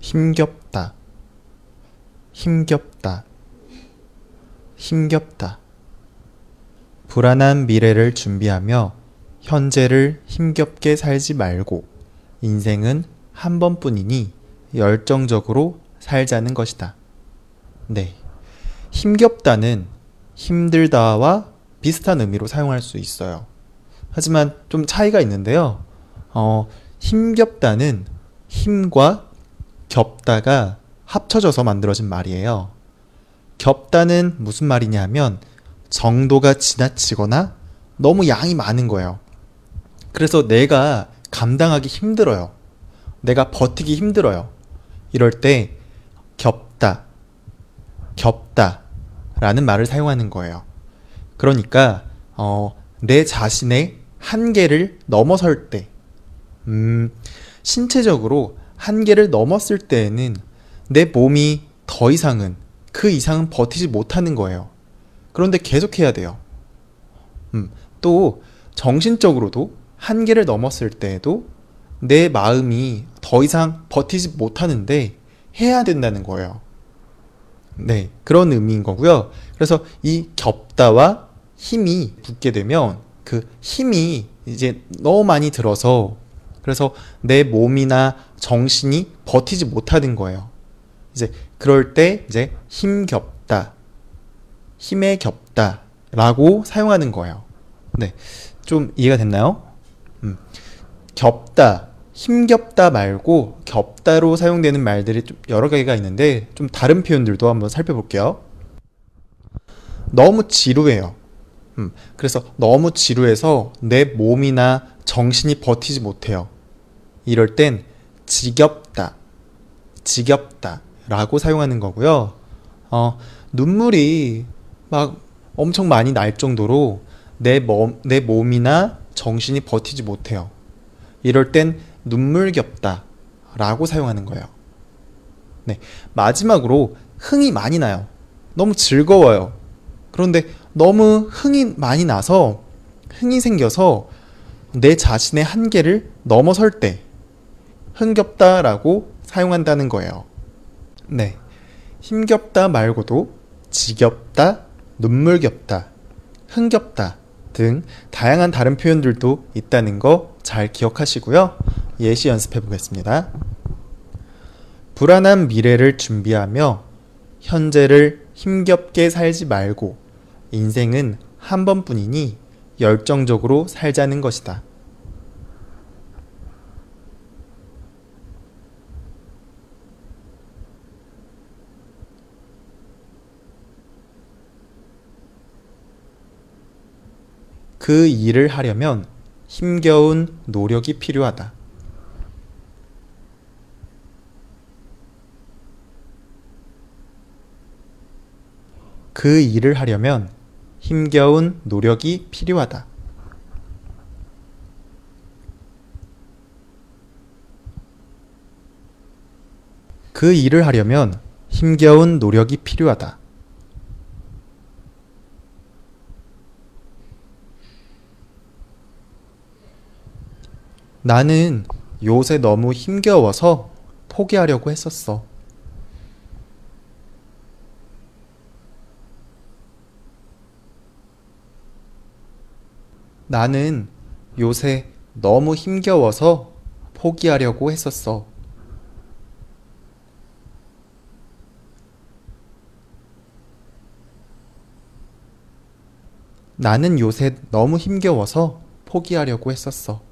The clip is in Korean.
힘겹다, 힘겹다, 힘겹다. 불안한 미래를 준비하며 현재를 힘겹게 살지 말고 인생은 한 번뿐이니 열정적으로 살자는 것이다. 네. 힘겹다는 힘들다와 비슷한 의미로 사용할 수 있어요. 하지만 좀 차이가 있는데요. 어, 힘겹다는 힘과 겹다가 합쳐져서 만들어진 말이에요. 겹다는 무슨 말이냐면 정도가 지나치거나 너무 양이 많은 거예요. 그래서 내가 감당하기 힘들어요. 내가 버티기 힘들어요. 이럴 때 겹다, 겹다 라는 말을 사용하는 거예요. 그러니까, 어, 내 자신의 한계를 넘어설 때, 음, 신체적으로 한계를 넘었을 때에는 내 몸이 더 이상은, 그 이상은 버티지 못하는 거예요. 그런데 계속해야 돼요. 음, 또, 정신적으로도 한계를 넘었을 때에도 내 마음이 더 이상 버티지 못하는데 해야 된다는 거예요. 네, 그런 의미인 거고요. 그래서 이 겹다와 힘이 붙게 되면 그 힘이 이제 너무 많이 들어서 그래서 내 몸이나 정신이 버티지 못하는 거예요. 이제 그럴 때 이제 힘겹다, 힘에 겹다라고 사용하는 거예요. 네, 좀 이해가 됐나요? 음, 겹다, 힘겹다 말고 겹다로 사용되는 말들이 좀 여러 개가 있는데 좀 다른 표현들도 한번 살펴볼게요. 너무 지루해요. 음, 그래서 너무 지루해서 내 몸이나 정신이 버티지 못해요. 이럴 땐 지겹다, 지겹다 라고 사용하는 거고요. 어, 눈물이 막 엄청 많이 날 정도로 내, 몸, 내 몸이나 정신이 버티지 못해요. 이럴 땐 눈물겹다 라고 사용하는 거예요. 네. 마지막으로 흥이 많이 나요. 너무 즐거워요. 그런데 너무 흥이 많이 나서 흥이 생겨서 내 자신의 한계를 넘어설 때 흥겹다라고 사용한다는 거예요. 네. 힘겹다 말고도 지겹다, 눈물겹다, 흥겹다 등 다양한 다른 표현들도 있다는 거 잘 기억하시고요. 예시 연습해 보겠습니다. 불안한 미래를 준비하며 현재를 힘겹게 살지 말고 인생은 한 번뿐이니 열정적으로 살자는 것이다. 그 일을 하려면 힘겨운 노력이 필요하다. 그 일을 하려면 힘겨운 노력이 필요하다. 그 일을 하려면 힘겨운 노력이 필요하다. 나는 요새 너무 힘겨워서 포기하려고 했었어. 나는 요새 너무 힘겨워서 포기하려고 했었어. 나는 요새 너무 힘겨워서 포기하려고 했었어.